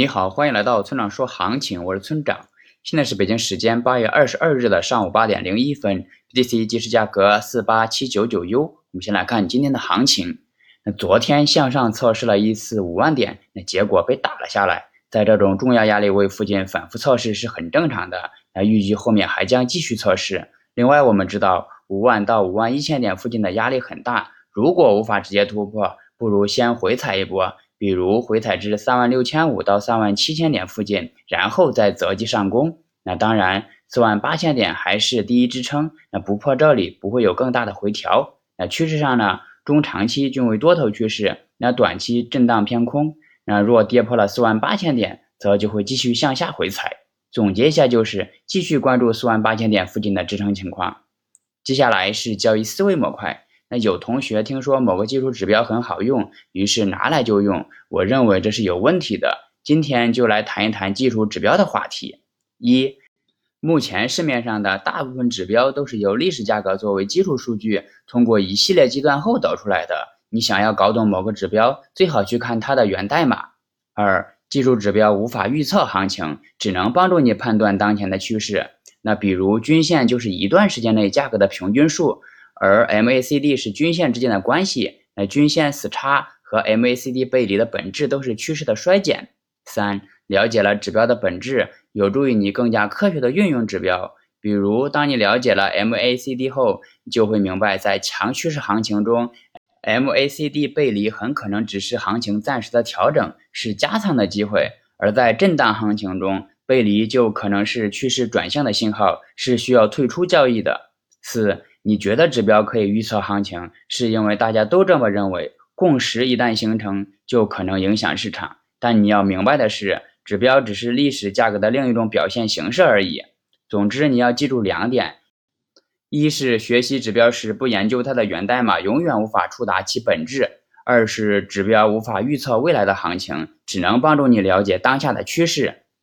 你好，欢迎来到村长说行情，我是村长。现在是北京时间八月二十二日的上午八点零一分，BTC 即时价格四八七九九 U。我们先来看今天的行情。那昨天向上测试了一次五万点，那结果被打了下来。在这种重要压力位附近反复测试是很正常的。那预计后面还将继续测试。另外，我们知道五万到五万一千点附近的压力很大，如果无法直接突破，不如先回踩一波。比如回踩至三万六千五到三万七千点附近，然后再择机上攻。那当然，四万八千点还是第一支撑，那不破这里不会有更大的回调。那趋势上呢，中长期均为多头趋势，那短期震荡偏空。那若跌破了四万八千点，则就会继续向下回踩。总结一下就是继续关注四万八千点附近的支撑情况。接下来是交易思维模块。那有同学听说某个技术指标很好用，于是拿来就用。我认为这是有问题的。今天就来谈一谈技术指标的话题。一，目前市面上的大部分指标都是由历史价格作为基础数据，通过一系列计算后导出来的。你想要搞懂某个指标，最好去看它的源代码。二，技术指标无法预测行情，只能帮助你判断当前的趋势。那比如均线就是一段时间内价格的平均数。而 MACD 是均线之间的关系，那均线死叉和 MACD 背离的本质都是趋势的衰减。三，了解了指标的本质，有助于你更加科学的运用指标。比如，当你了解了 MACD 后，就会明白，在强趋势行情中，MACD 背离很可能只是行情暂时的调整，是加仓的机会；而在震荡行情中，背离就可能是趋势转向的信号，是需要退出交易的。四。你觉得指标可以预测行情，是因为大家都这么认为。共识一旦形成，就可能影响市场。但你要明白的是，指标只是历史价格的另一种表现形式而已。总之，你要记住两点：一是学习指标时不研究它的源代码，永远无法触达其本质；二是指标无法预测未来的行情，只能帮助你了解当下的趋势。